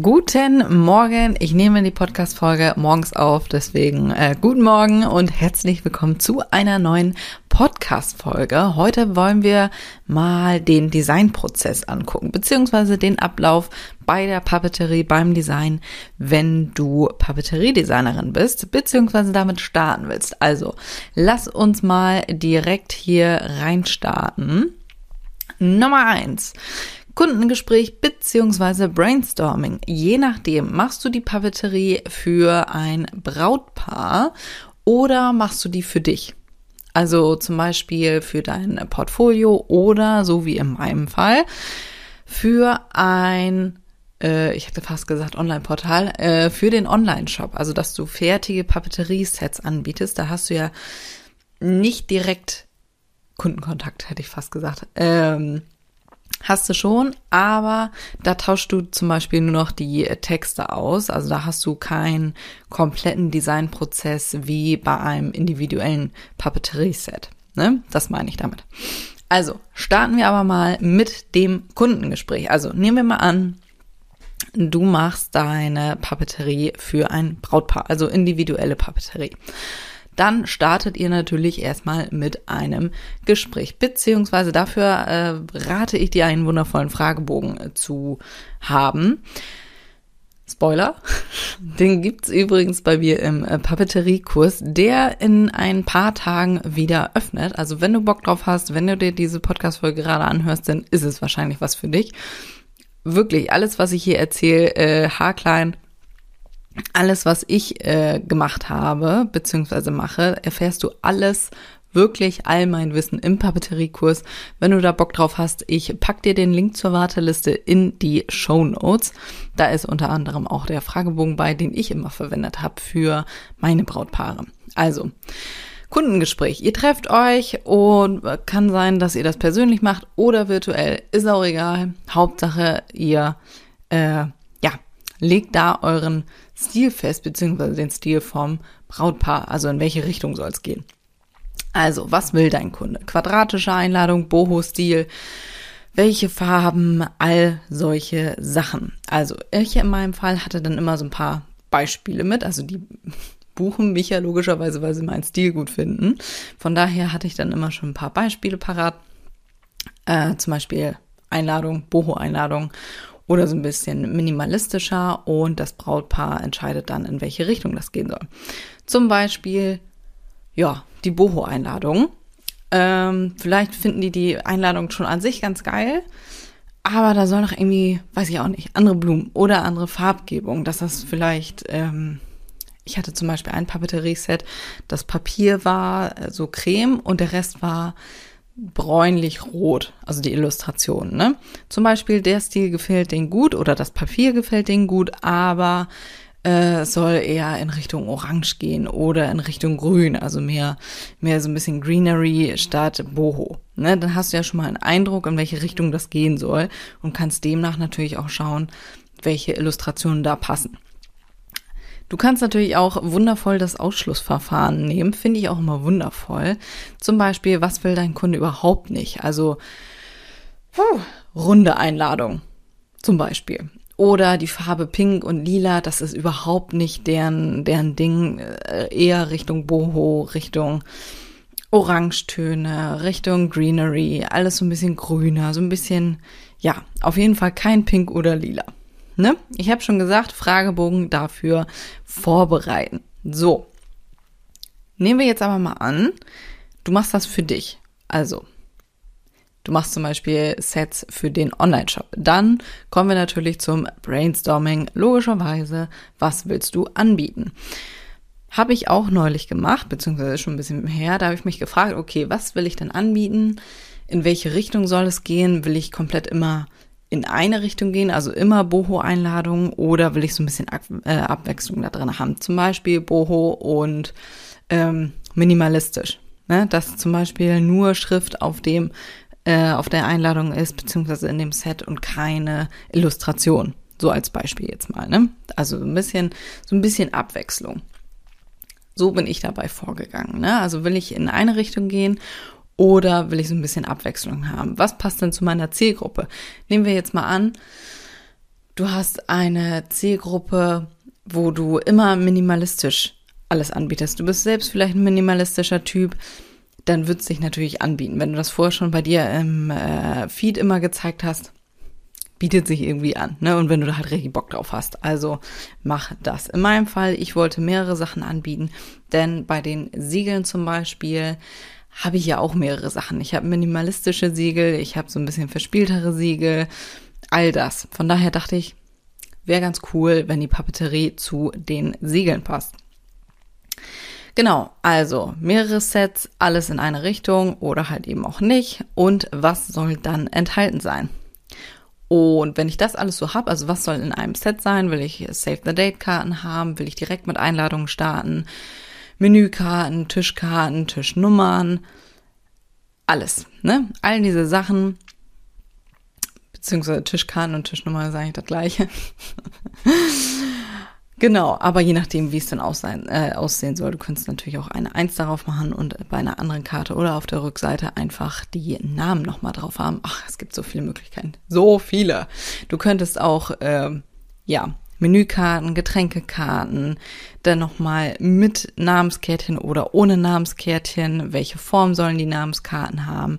Guten Morgen. Ich nehme die Podcast-Folge morgens auf, deswegen äh, guten Morgen und herzlich willkommen zu einer neuen Podcast-Folge. Heute wollen wir mal den Designprozess angucken, beziehungsweise den Ablauf bei der Papeterie, beim Design, wenn du Papeteriedesignerin bist, beziehungsweise damit starten willst. Also, lass uns mal direkt hier reinstarten. Nummer eins. Kundengespräch beziehungsweise Brainstorming. Je nachdem, machst du die Papeterie für ein Brautpaar oder machst du die für dich? Also zum Beispiel für dein Portfolio oder, so wie in meinem Fall, für ein, äh, ich hätte fast gesagt Online-Portal, äh, für den Online-Shop. Also dass du fertige Papeteriesets anbietest. Da hast du ja nicht direkt Kundenkontakt, hätte ich fast gesagt. Ähm, Hast du schon, aber da tauschst du zum Beispiel nur noch die Texte aus. Also da hast du keinen kompletten Designprozess wie bei einem individuellen Papeterie-Set. Ne? Das meine ich damit. Also starten wir aber mal mit dem Kundengespräch. Also nehmen wir mal an, du machst deine Papeterie für ein Brautpaar, also individuelle Papeterie dann startet ihr natürlich erstmal mit einem Gespräch. Beziehungsweise dafür äh, rate ich dir, einen wundervollen Fragebogen äh, zu haben. Spoiler, den gibt's übrigens bei mir im äh, Papeteriekurs, der in ein paar Tagen wieder öffnet. Also wenn du Bock drauf hast, wenn du dir diese Podcast-Folge gerade anhörst, dann ist es wahrscheinlich was für dich. Wirklich, alles, was ich hier erzähle, äh, haarklein, alles, was ich äh, gemacht habe, beziehungsweise mache, erfährst du alles, wirklich all mein Wissen im Papeteriekurs. Wenn du da Bock drauf hast, ich pack dir den Link zur Warteliste in die Show Notes. Da ist unter anderem auch der Fragebogen bei, den ich immer verwendet habe für meine Brautpaare. Also, Kundengespräch. Ihr trefft euch und kann sein, dass ihr das persönlich macht oder virtuell. Ist auch egal. Hauptsache, ihr äh, ja, legt da euren Stil fest, beziehungsweise den Stil vom Brautpaar. Also in welche Richtung soll es gehen. Also, was will dein Kunde? Quadratische Einladung, Boho-Stil, welche Farben, all solche Sachen. Also, ich in meinem Fall hatte dann immer so ein paar Beispiele mit, also die buchen mich ja logischerweise, weil sie meinen Stil gut finden. Von daher hatte ich dann immer schon ein paar Beispiele parat. Äh, zum Beispiel Einladung, Boho-Einladung oder so ein bisschen minimalistischer und das Brautpaar entscheidet dann, in welche Richtung das gehen soll. Zum Beispiel, ja, die Boho-Einladung. Ähm, vielleicht finden die die Einladung schon an sich ganz geil, aber da soll noch irgendwie, weiß ich auch nicht, andere Blumen oder andere Farbgebung, dass das vielleicht, ähm, ich hatte zum Beispiel ein Papeterie-Set, das Papier war äh, so creme und der Rest war bräunlich-rot, also die Illustration. Ne? Zum Beispiel der Stil gefällt denen gut oder das Papier gefällt denen gut, aber äh, soll eher in Richtung Orange gehen oder in Richtung Grün, also mehr, mehr so ein bisschen Greenery statt Boho. Ne? Dann hast du ja schon mal einen Eindruck, in welche Richtung das gehen soll und kannst demnach natürlich auch schauen, welche Illustrationen da passen. Du kannst natürlich auch wundervoll das Ausschlussverfahren nehmen, finde ich auch immer wundervoll. Zum Beispiel, was will dein Kunde überhaupt nicht? Also puh, runde Einladung zum Beispiel. Oder die Farbe Pink und Lila, das ist überhaupt nicht deren, deren Ding, äh, eher Richtung Boho, Richtung Orangetöne, Richtung Greenery, alles so ein bisschen grüner, so ein bisschen, ja, auf jeden Fall kein Pink oder Lila. Ne? Ich habe schon gesagt, Fragebogen dafür vorbereiten. So. Nehmen wir jetzt aber mal an, du machst das für dich. Also, du machst zum Beispiel Sets für den Online-Shop. Dann kommen wir natürlich zum Brainstorming. Logischerweise, was willst du anbieten? Habe ich auch neulich gemacht, beziehungsweise schon ein bisschen her. Da habe ich mich gefragt, okay, was will ich denn anbieten? In welche Richtung soll es gehen? Will ich komplett immer in eine Richtung gehen, also immer Boho-Einladungen, oder will ich so ein bisschen Ab äh, Abwechslung da drin haben? Zum Beispiel Boho und ähm, minimalistisch. Ne? Dass zum Beispiel nur Schrift auf dem äh, auf der Einladung ist, beziehungsweise in dem Set und keine Illustration. So als Beispiel jetzt mal, ne? Also ein bisschen, so ein bisschen Abwechslung. So bin ich dabei vorgegangen, ne? Also will ich in eine Richtung gehen oder will ich so ein bisschen Abwechslung haben? Was passt denn zu meiner Zielgruppe? Nehmen wir jetzt mal an, du hast eine Zielgruppe, wo du immer minimalistisch alles anbietest. Du bist selbst vielleicht ein minimalistischer Typ, dann wird es sich natürlich anbieten. Wenn du das vorher schon bei dir im äh, Feed immer gezeigt hast, bietet sich irgendwie an, ne? Und wenn du da halt richtig Bock drauf hast. Also mach das. In meinem Fall, ich wollte mehrere Sachen anbieten, denn bei den Siegeln zum Beispiel habe ich ja auch mehrere Sachen. Ich habe minimalistische Siegel, ich habe so ein bisschen verspieltere Siegel, all das. Von daher dachte ich, wäre ganz cool, wenn die Papeterie zu den Siegeln passt. Genau, also mehrere Sets, alles in eine Richtung oder halt eben auch nicht. Und was soll dann enthalten sein? Und wenn ich das alles so habe, also was soll in einem Set sein? Will ich Save the Date Karten haben? Will ich direkt mit Einladungen starten? Menükarten, Tischkarten, Tischnummern, alles, ne? All diese Sachen, beziehungsweise Tischkarten und Tischnummer ist eigentlich das gleiche. genau, aber je nachdem, wie es dann aussehen, äh, aussehen soll, du könntest natürlich auch eine Eins darauf machen und bei einer anderen Karte oder auf der Rückseite einfach die Namen nochmal drauf haben. Ach, es gibt so viele Möglichkeiten. So viele. Du könntest auch, äh, ja, Menükarten, Getränkekarten, dann nochmal mit Namenskärtchen oder ohne Namenskärtchen, welche Form sollen die Namenskarten haben.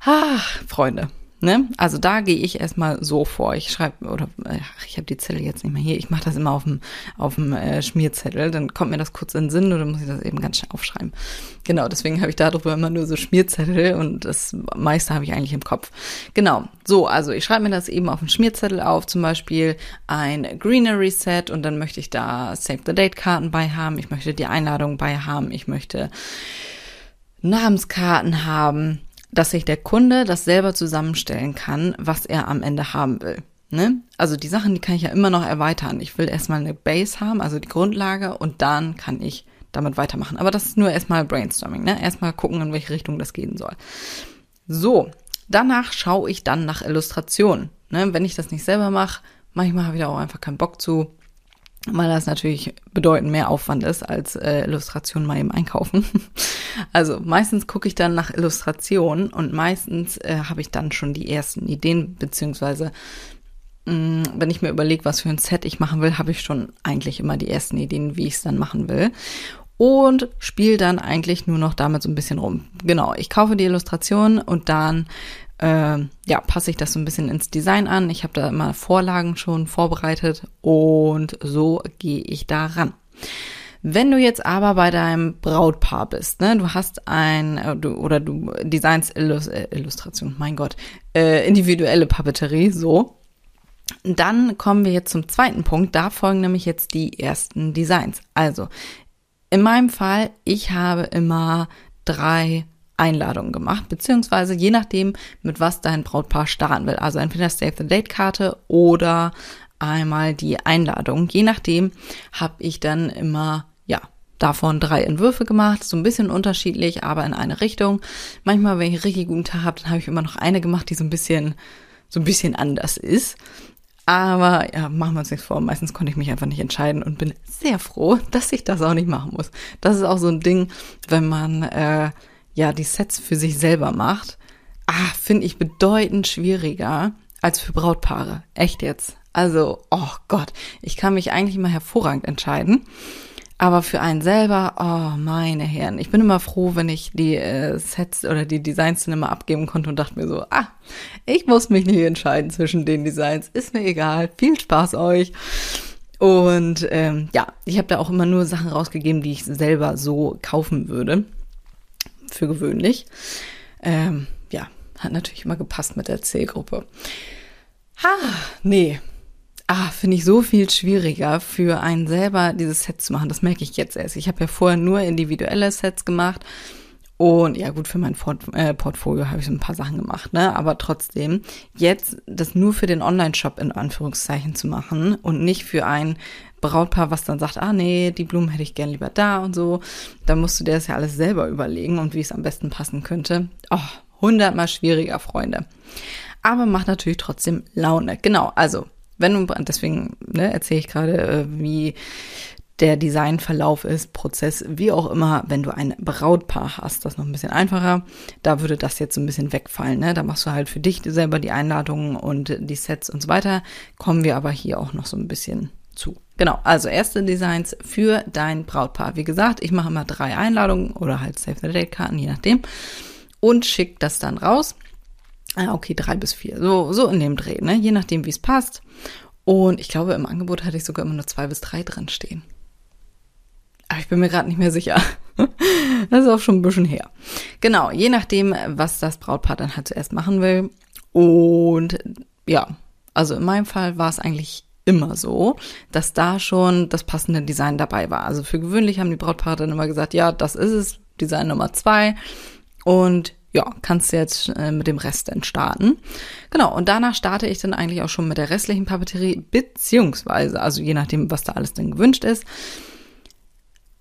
Ach, Freunde, Ne? Also da gehe ich erstmal so vor. Ich schreibe, oder ach, ich habe die Zettel jetzt nicht mehr hier, ich mache das immer auf dem, auf dem äh, Schmierzettel, dann kommt mir das kurz in den Sinn oder muss ich das eben ganz schnell aufschreiben. Genau, deswegen habe ich darüber immer nur so Schmierzettel und das meiste habe ich eigentlich im Kopf. Genau, so, also ich schreibe mir das eben auf dem Schmierzettel auf, zum Beispiel ein Greenery Set und dann möchte ich da Save the Date Karten bei haben, ich möchte die Einladung bei haben, ich möchte Namenskarten haben dass sich der Kunde das selber zusammenstellen kann, was er am Ende haben will. Ne? Also die Sachen, die kann ich ja immer noch erweitern. Ich will erstmal eine Base haben, also die Grundlage, und dann kann ich damit weitermachen. Aber das ist nur erstmal Brainstorming, ne? Erstmal gucken, in welche Richtung das gehen soll. So, danach schaue ich dann nach Illustrationen. Ne? Wenn ich das nicht selber mache, manchmal habe ich da auch einfach keinen Bock zu weil das natürlich bedeutend mehr Aufwand ist als äh, Illustration mal eben einkaufen. Also meistens gucke ich dann nach Illustrationen und meistens äh, habe ich dann schon die ersten Ideen, beziehungsweise mh, mm, wenn ich mir überlege, was für ein Set ich machen will, habe ich schon eigentlich immer die ersten Ideen, wie ich es dann machen will. Und spiele dann eigentlich nur noch damit so ein bisschen rum. Genau, ich kaufe die Illustration und dann äh, ja, passe ich das so ein bisschen ins Design an. Ich habe da immer Vorlagen schon vorbereitet und so gehe ich da ran. Wenn du jetzt aber bei deinem Brautpaar bist, ne, du hast ein, äh, du, oder du designst Illus äh, Illustration, mein Gott, äh, individuelle Papeterie, so, dann kommen wir jetzt zum zweiten Punkt. Da folgen nämlich jetzt die ersten Designs. Also, in meinem Fall, ich habe immer drei Einladungen gemacht, beziehungsweise je nachdem, mit was dein Brautpaar starten will. Also entweder Save the Date Karte oder einmal die Einladung. Je nachdem habe ich dann immer, ja, davon drei Entwürfe gemacht, so ein bisschen unterschiedlich, aber in eine Richtung. Manchmal, wenn ich einen richtig guten Tag habe, dann habe ich immer noch eine gemacht, die so ein bisschen, so ein bisschen anders ist. Aber ja, machen wir uns nichts vor. Meistens konnte ich mich einfach nicht entscheiden und bin sehr froh, dass ich das auch nicht machen muss. Das ist auch so ein Ding, wenn man äh, ja die Sets für sich selber macht, ah, finde ich bedeutend schwieriger als für Brautpaare. Echt jetzt. Also, oh Gott, ich kann mich eigentlich immer hervorragend entscheiden. Aber für einen selber, oh meine Herren, ich bin immer froh, wenn ich die äh, Sets oder die Designs dann immer abgeben konnte und dachte mir so, ah, ich muss mich nicht entscheiden zwischen den Designs, ist mir egal, viel Spaß euch. Und ähm, ja, ich habe da auch immer nur Sachen rausgegeben, die ich selber so kaufen würde für gewöhnlich. Ähm, ja, hat natürlich immer gepasst mit der Zielgruppe. Ha, nee. Ah, finde ich so viel schwieriger für einen selber dieses Set zu machen. Das merke ich jetzt erst. Ich habe ja vorher nur individuelle Sets gemacht Und ja, gut, für mein Port äh, Portfolio habe ich so ein paar Sachen gemacht, ne? Aber trotzdem, jetzt das nur für den Online-Shop in Anführungszeichen zu machen und nicht für ein Brautpaar, was dann sagt, ah nee, die Blumen hätte ich gern lieber da und so, da musst du dir das ja alles selber überlegen und wie es am besten passen könnte. Oh, hundertmal schwieriger, Freunde. Aber macht natürlich trotzdem Laune. Genau, also wenn du, deswegen ne, erzähle ich gerade, äh, wie der Designverlauf ist, Prozess, wie auch immer, wenn du ein Brautpaar hast, das ist noch ein bisschen einfacher. Da würde das jetzt so ein bisschen wegfallen. Ne? Da machst du halt für dich selber die Einladungen und die Sets und so weiter. Kommen wir aber hier auch noch so ein bisschen zu. Genau, also erste Designs für dein Brautpaar. Wie gesagt, ich mache immer drei Einladungen oder halt Save the Date Karten, je nachdem. Und schick das dann raus. Ah, okay, drei bis vier. So, so in dem Dreh, ne? Je nachdem, wie es passt. Und ich glaube, im Angebot hatte ich sogar immer nur zwei bis drei drin stehen. Aber ich bin mir gerade nicht mehr sicher. das ist auch schon ein bisschen her. Genau, je nachdem, was das Brautpaar dann halt zuerst machen will. Und ja, also in meinem Fall war es eigentlich immer so, dass da schon das passende Design dabei war. Also für gewöhnlich haben die Brautpaare dann immer gesagt, ja, das ist es, Design Nummer zwei. Und ja, kannst jetzt äh, mit dem Rest dann starten. Genau, und danach starte ich dann eigentlich auch schon mit der restlichen Papeterie, beziehungsweise, also je nachdem, was da alles denn gewünscht ist,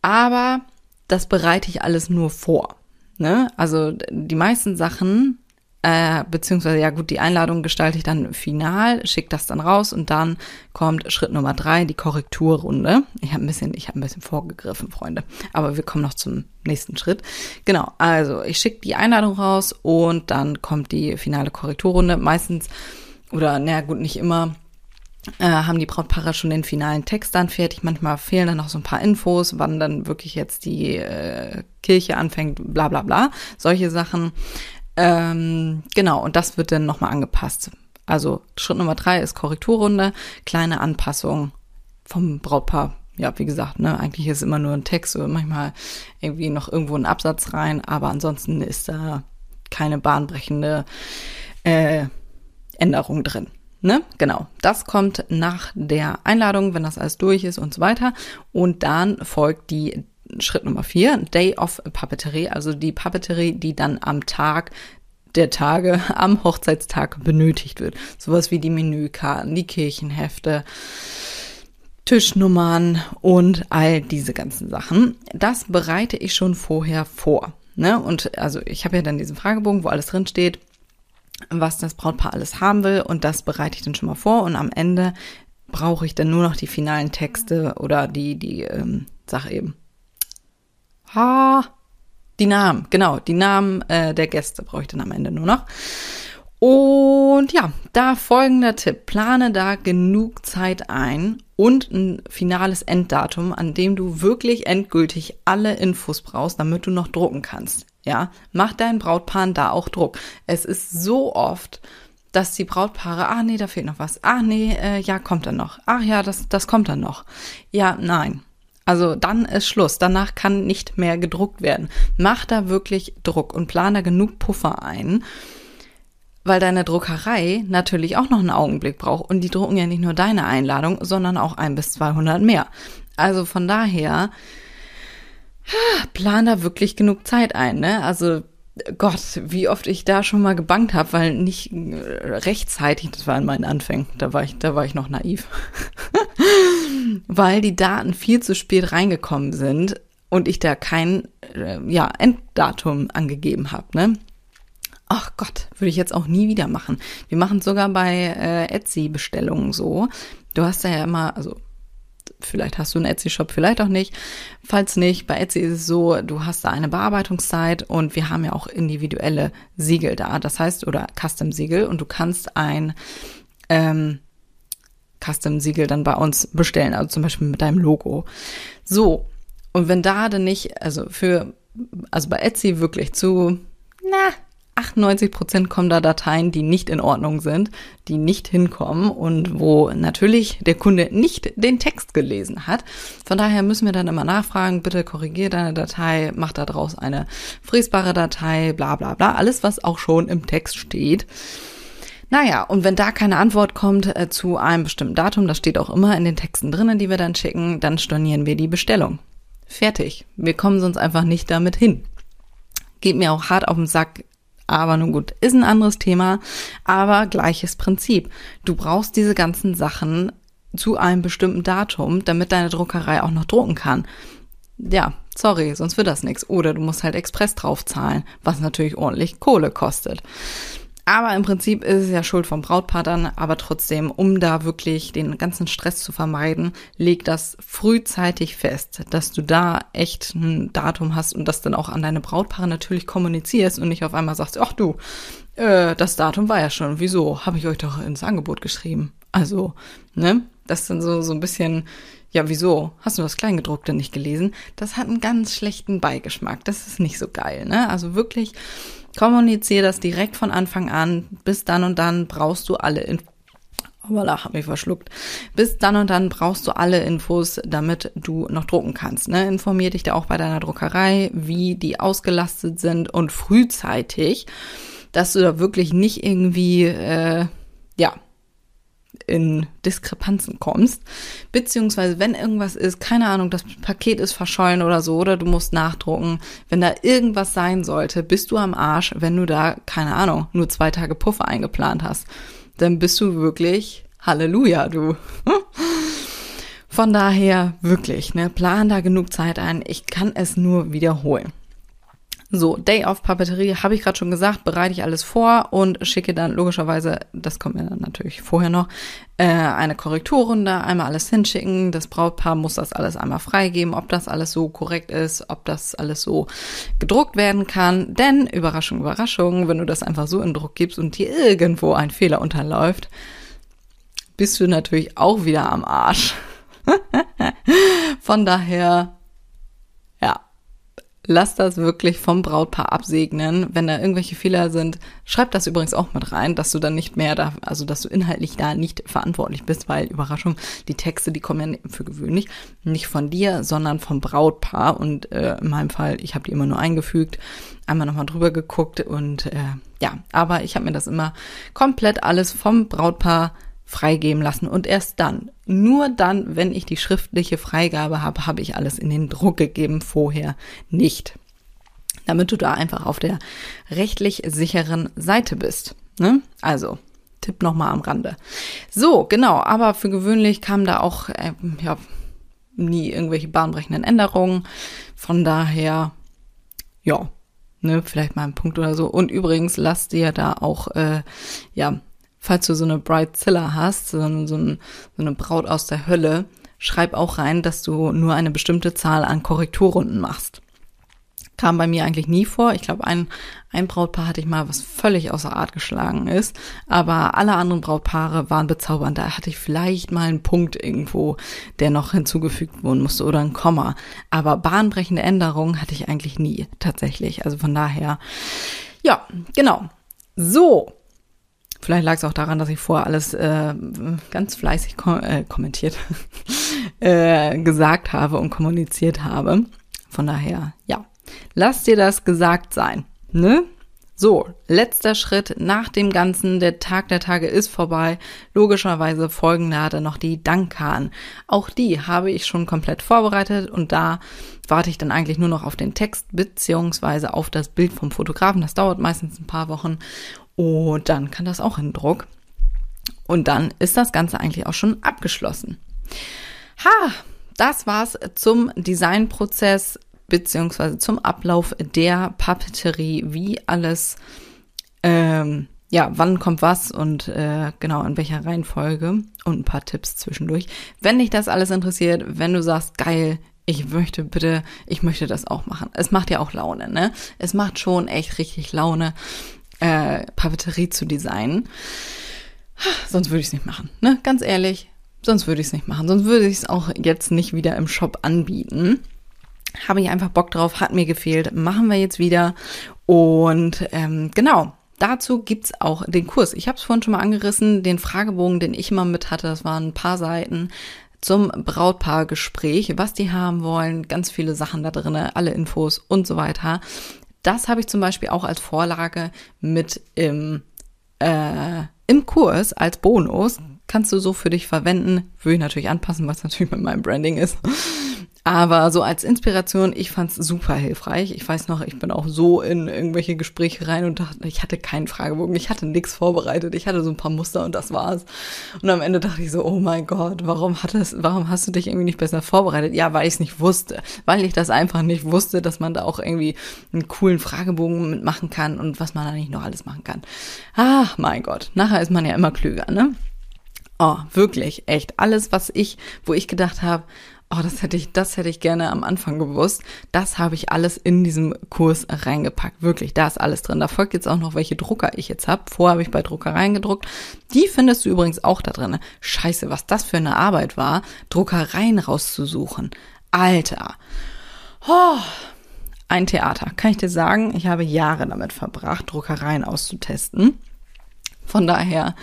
aber das bereite ich alles nur vor. Ne? Also die meisten Sachen, äh, beziehungsweise ja gut, die Einladung gestalte ich dann final, schicke das dann raus und dann kommt Schritt Nummer drei, die Korrekturrunde. Ich habe ein bisschen, ich habe ein bisschen vorgegriffen, Freunde, aber wir kommen noch zum nächsten Schritt. Genau, also ich schicke die Einladung raus und dann kommt die finale Korrekturrunde. Meistens oder naja gut, nicht immer äh, haben die Brautpaare schon den finalen Text dann fertig. Manchmal fehlen dann noch so ein paar Infos, wann dann wirklich jetzt die äh, Kirche anfängt, bla bla bla. Solche Sachen. Ähm, genau, und das wird dann nochmal angepasst. Also Schritt Nummer drei ist Korrekturrunde, kleine Anpassung vom Brautpaar. Ja, wie gesagt, ne, eigentlich ist immer nur ein Text oder manchmal irgendwie noch irgendwo ein Absatz rein, aber ansonsten ist da keine bahnbrechende äh, Änderung drin. Ne? Genau. Das kommt nach der Einladung, wenn das alles durch ist und so weiter. Und dann folgt die Schritt Nummer vier, Day of Papeterie, also die Papeterie, die dann am Tag der Tage, am Hochzeitstag benötigt wird. Sowas wie die Menükarten, die Kirchenhefte, Tischnummern und all diese ganzen Sachen. Das bereite ich schon vorher vor. Ne? Und also ich habe ja dann diesen Fragebogen, wo alles drin steht was das Brautpaar alles haben will und das bereite ich dann schon mal vor und am Ende brauche ich dann nur noch die finalen Texte oder die, die, ähm, sag eben. Ha, die Namen, genau, die Namen äh, der Gäste brauche ich dann am Ende nur noch. Und ja, da folgender Tipp. Plane da genug Zeit ein und ein finales Enddatum, an dem du wirklich endgültig alle Infos brauchst, damit du noch drucken kannst. Ja, mach dein Brautpaar da auch Druck. Es ist so oft, dass die Brautpaare, ah nee, da fehlt noch was. Ah nee, äh, ja, kommt dann noch. Ach ja, das, das kommt dann noch. Ja, nein. Also dann ist Schluss. Danach kann nicht mehr gedruckt werden. Mach da wirklich Druck und plane genug Puffer ein weil deine Druckerei natürlich auch noch einen Augenblick braucht und die drucken ja nicht nur deine Einladung, sondern auch ein bis 200 mehr. Also von daher plan da wirklich genug Zeit ein, ne? Also Gott, wie oft ich da schon mal gebankt habe, weil nicht rechtzeitig, das war in meinen Anfängen, da war ich, da war ich noch naiv, weil die Daten viel zu spät reingekommen sind und ich da kein äh, ja Enddatum angegeben habe, ne? Ach Gott, würde ich jetzt auch nie wieder machen. Wir machen sogar bei äh, Etsy-Bestellungen so. Du hast da ja immer, also vielleicht hast du einen Etsy-Shop, vielleicht auch nicht. Falls nicht, bei Etsy ist es so, du hast da eine Bearbeitungszeit und wir haben ja auch individuelle Siegel da. Das heißt, oder Custom-Siegel und du kannst ein ähm, Custom-Siegel dann bei uns bestellen, also zum Beispiel mit deinem Logo. So, und wenn da dann nicht, also für, also bei Etsy wirklich zu, na, 98 Prozent kommen da Dateien, die nicht in Ordnung sind, die nicht hinkommen und wo natürlich der Kunde nicht den Text gelesen hat. Von daher müssen wir dann immer nachfragen, bitte korrigier deine Datei, mach daraus eine fräsbare Datei, bla bla bla, alles, was auch schon im Text steht. Naja, und wenn da keine Antwort kommt äh, zu einem bestimmten Datum, das steht auch immer in den Texten drinnen, die wir dann schicken, dann stornieren wir die Bestellung. Fertig. Wir kommen sonst einfach nicht damit hin. Geht mir auch hart auf den Sack, aber nun gut, ist ein anderes Thema, aber gleiches Prinzip. Du brauchst diese ganzen Sachen zu einem bestimmten Datum, damit deine Druckerei auch noch drucken kann. Ja, sorry, sonst wird das nichts. Oder du musst halt Express draufzahlen, was natürlich ordentlich Kohle kostet. Aber im Prinzip ist es ja Schuld vom Brautpaar dann, aber trotzdem, um da wirklich den ganzen Stress zu vermeiden, leg das frühzeitig fest, dass du da echt ein Datum hast und das dann auch an deine Brautpaare natürlich kommunizierst und nicht auf einmal sagst, ach du, äh, das Datum war ja schon, wieso? Habe ich euch doch ins Angebot geschrieben. Also, ne? Das ist dann so, so ein bisschen, ja, wieso? Hast du das Kleingedruckte nicht gelesen? Das hat einen ganz schlechten Beigeschmack. Das ist nicht so geil, ne? Also wirklich Kommuniziere das direkt von Anfang an. Bis dann und dann brauchst du alle Infos. Voilà, hab mich verschluckt. Bis dann und dann brauchst du alle Infos, damit du noch drucken kannst. Ne? Informier dich da auch bei deiner Druckerei, wie die ausgelastet sind und frühzeitig, dass du da wirklich nicht irgendwie, äh, ja, in Diskrepanzen kommst. Beziehungsweise, wenn irgendwas ist, keine Ahnung, das Paket ist verschollen oder so, oder du musst nachdrucken, wenn da irgendwas sein sollte, bist du am Arsch, wenn du da, keine Ahnung, nur zwei Tage Puffer eingeplant hast. Dann bist du wirklich Halleluja, du. Von daher wirklich, ne, plan da genug Zeit ein. Ich kann es nur wiederholen. So, Day of Papeterie habe ich gerade schon gesagt, bereite ich alles vor und schicke dann logischerweise, das kommt mir dann natürlich vorher noch, äh, eine Korrekturrunde, einmal alles hinschicken. Das Brautpaar muss das alles einmal freigeben, ob das alles so korrekt ist, ob das alles so gedruckt werden kann. Denn, Überraschung, Überraschung, wenn du das einfach so in Druck gibst und dir irgendwo ein Fehler unterläuft, bist du natürlich auch wieder am Arsch. Von daher Lass das wirklich vom Brautpaar absegnen. Wenn da irgendwelche Fehler sind, schreib das übrigens auch mit rein, dass du dann nicht mehr da, also dass du inhaltlich da nicht verantwortlich bist, weil Überraschung, die Texte, die kommen ja für gewöhnlich nicht von dir, sondern vom Brautpaar. Und äh, in meinem Fall, ich habe die immer nur eingefügt, einmal nochmal drüber geguckt und äh, ja, aber ich habe mir das immer komplett alles vom Brautpaar freigeben lassen und erst dann, nur dann, wenn ich die schriftliche Freigabe habe, habe ich alles in den Druck gegeben, vorher nicht. Damit du da einfach auf der rechtlich sicheren Seite bist. Ne? Also, Tipp nochmal am Rande. So, genau, aber für gewöhnlich kamen da auch äh, ja, nie irgendwelche bahnbrechenden Änderungen. Von daher, ja, ne, vielleicht mal ein Punkt oder so. Und übrigens, lass dir da auch, äh, ja, falls du so eine Bridezilla hast, so, so, so eine Braut aus der Hölle, schreib auch rein, dass du nur eine bestimmte Zahl an Korrekturrunden machst. Kam bei mir eigentlich nie vor. Ich glaube, ein, ein Brautpaar hatte ich mal, was völlig außer Art geschlagen ist. Aber alle anderen Brautpaare waren bezaubernd. Da hatte ich vielleicht mal einen Punkt irgendwo, der noch hinzugefügt werden musste oder ein Komma. Aber bahnbrechende Änderungen hatte ich eigentlich nie, tatsächlich. Also von daher, ja, genau. So, Vielleicht lag es auch daran, dass ich vorher alles äh, ganz fleißig kom äh, kommentiert, äh, gesagt habe und kommuniziert habe. Von daher, ja, lass dir das gesagt sein, ne? So, letzter Schritt nach dem Ganzen. Der Tag der Tage ist vorbei. Logischerweise folgen dann noch die Dankkarten. Auch die habe ich schon komplett vorbereitet und da warte ich dann eigentlich nur noch auf den Text beziehungsweise auf das Bild vom Fotografen. Das dauert meistens ein paar Wochen und dann kann das auch in Druck. Und dann ist das Ganze eigentlich auch schon abgeschlossen. Ha, das war's zum Designprozess beziehungsweise zum Ablauf der Papeterie, wie alles, ähm, ja, wann kommt was und äh, genau in welcher Reihenfolge und ein paar Tipps zwischendurch. Wenn dich das alles interessiert, wenn du sagst, geil, ich möchte bitte, ich möchte das auch machen. Es macht ja auch Laune, ne? Es macht schon echt richtig Laune äh, Papeterie zu designen. Sonst würde ich es nicht machen, ne? Ganz ehrlich, sonst würde ich es nicht machen. Sonst würde ich es auch jetzt nicht wieder im Shop anbieten. Habe ich einfach Bock drauf, hat mir gefehlt, machen wir jetzt wieder. Und ähm, genau, dazu gibt's auch den Kurs. Ich habe es vorhin schon mal angerissen, den Fragebogen, den ich immer mit hatte, das waren ein paar Seiten zum Brautpaargespräch, was die haben wollen, ganz viele Sachen da drinne, alle Infos und so weiter. Das habe ich zum Beispiel auch als Vorlage mit im, äh, im Kurs als Bonus. Kannst du so für dich verwenden. Würde ich natürlich anpassen, was natürlich mit meinem Branding ist. Aber so als Inspiration, ich fand's super hilfreich. Ich weiß noch, ich bin auch so in irgendwelche Gespräche rein und dachte, ich hatte keinen Fragebogen, ich hatte nichts vorbereitet, ich hatte so ein paar Muster und das war's. Und am Ende dachte ich so, oh mein Gott, warum hat es, warum hast du dich irgendwie nicht besser vorbereitet? Ja, weil ich es nicht wusste, weil ich das einfach nicht wusste, dass man da auch irgendwie einen coolen Fragebogen mitmachen kann und was man da nicht noch alles machen kann. Ach mein Gott, nachher ist man ja immer klüger, ne? Oh, wirklich, echt. Alles, was ich, wo ich gedacht habe, oh, das hätte ich, das hätte ich gerne am Anfang gewusst. Das habe ich alles in diesem Kurs reingepackt. Wirklich, da ist alles drin. Da folgt jetzt auch noch, welche Drucker ich jetzt habe. Vorher habe ich bei Druckereien gedruckt. Die findest du übrigens auch da drin. Scheiße, was das für eine Arbeit war, Druckereien rauszusuchen. Alter. Oh, ein Theater. Kann ich dir sagen, ich habe Jahre damit verbracht, Druckereien auszutesten. Von daher,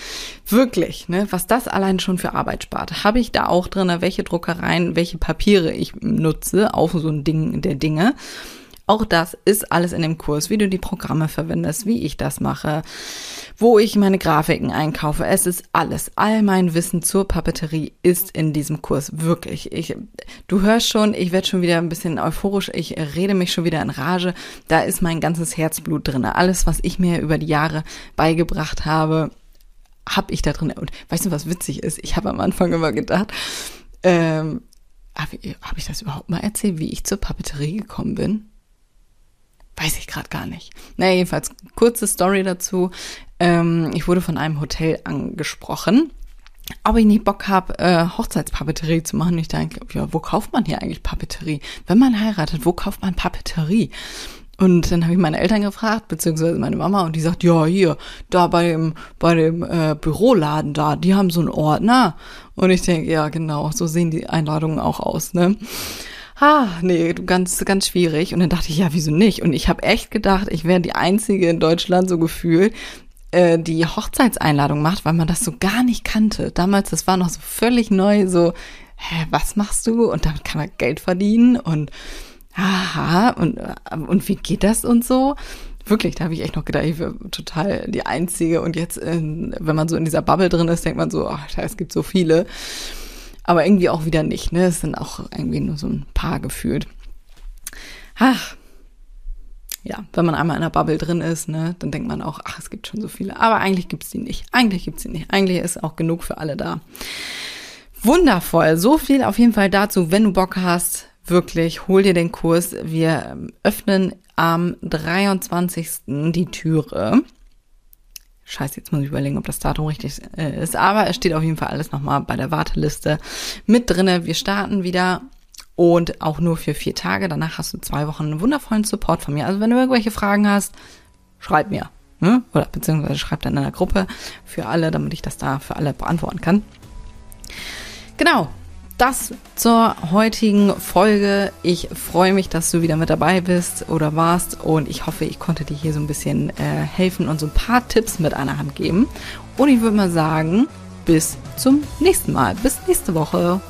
wirklich, ne, was das allein schon für Arbeit spart. Habe ich da auch drin, welche Druckereien, welche Papiere ich nutze, auf so ein Ding der Dinge. Auch das ist alles in dem Kurs, wie du die Programme verwendest, wie ich das mache, wo ich meine Grafiken einkaufe. Es ist alles. All mein Wissen zur Papeterie ist in diesem Kurs. Wirklich. Ich, du hörst schon, ich werde schon wieder ein bisschen euphorisch. Ich rede mich schon wieder in Rage. Da ist mein ganzes Herzblut drin. Alles, was ich mir über die Jahre beigebracht habe, habe ich da drin. Und weißt du, was witzig ist? Ich habe am Anfang immer gedacht, ähm, habe hab ich das überhaupt mal erzählt, wie ich zur Papeterie gekommen bin? Weiß ich gerade gar nicht. Na, naja, jedenfalls, kurze Story dazu. Ähm, ich wurde von einem Hotel angesprochen, ob ich nicht Bock habe, äh, Hochzeitspapeterie zu machen. Ich denke, ja, wo kauft man hier eigentlich Papeterie? Wenn man heiratet, wo kauft man Papeterie? Und dann habe ich meine Eltern gefragt, beziehungsweise meine Mama, und die sagt, ja, hier, da bei dem, bei dem äh, Büroladen da, die haben so einen Ordner. Und ich denke, ja, genau, so sehen die Einladungen auch aus, ne? Ah, nee, ganz, ganz schwierig. Und dann dachte ich, ja, wieso nicht? Und ich habe echt gedacht, ich wäre die Einzige in Deutschland so gefühlt, äh, die Hochzeitseinladung macht, weil man das so gar nicht kannte. Damals, das war noch so völlig neu, so, hä, was machst du? Und damit kann man Geld verdienen und aha, und, äh, und wie geht das und so? Wirklich, da habe ich echt noch gedacht, ich wäre total die Einzige. Und jetzt, wenn man so in dieser Bubble drin ist, denkt man so, ach, es gibt so viele aber irgendwie auch wieder nicht, ne? Es sind auch irgendwie nur so ein paar gefühlt. Ach, ja, wenn man einmal in einer Bubble drin ist, ne, dann denkt man auch, ach, es gibt schon so viele. Aber eigentlich gibt's die nicht. Eigentlich gibt's die nicht. Eigentlich ist auch genug für alle da. Wundervoll. So viel auf jeden Fall dazu. Wenn du Bock hast, wirklich, hol dir den Kurs. Wir öffnen am 23. die Türe. Scheiße, jetzt muss ich überlegen, ob das Datum richtig äh, ist. Aber es steht auf jeden Fall alles nochmal bei der Warteliste mit drinne. Wir starten wieder und auch nur für vier Tage. Danach hast du zwei Wochen einen wundervollen Support von mir. Also wenn du irgendwelche Fragen hast, schreib mir. Ne? Oder beziehungsweise schreib dann in einer Gruppe für alle, damit ich das da für alle beantworten kann. Genau, das zur heutigen Folge. Ich freue mich, dass du wieder mit dabei bist oder warst und ich hoffe, ich konnte dir hier so ein bisschen äh, helfen und so ein paar Tipps mit einer Hand geben. Und ich würde mal sagen, bis zum nächsten Mal. Bis nächste Woche.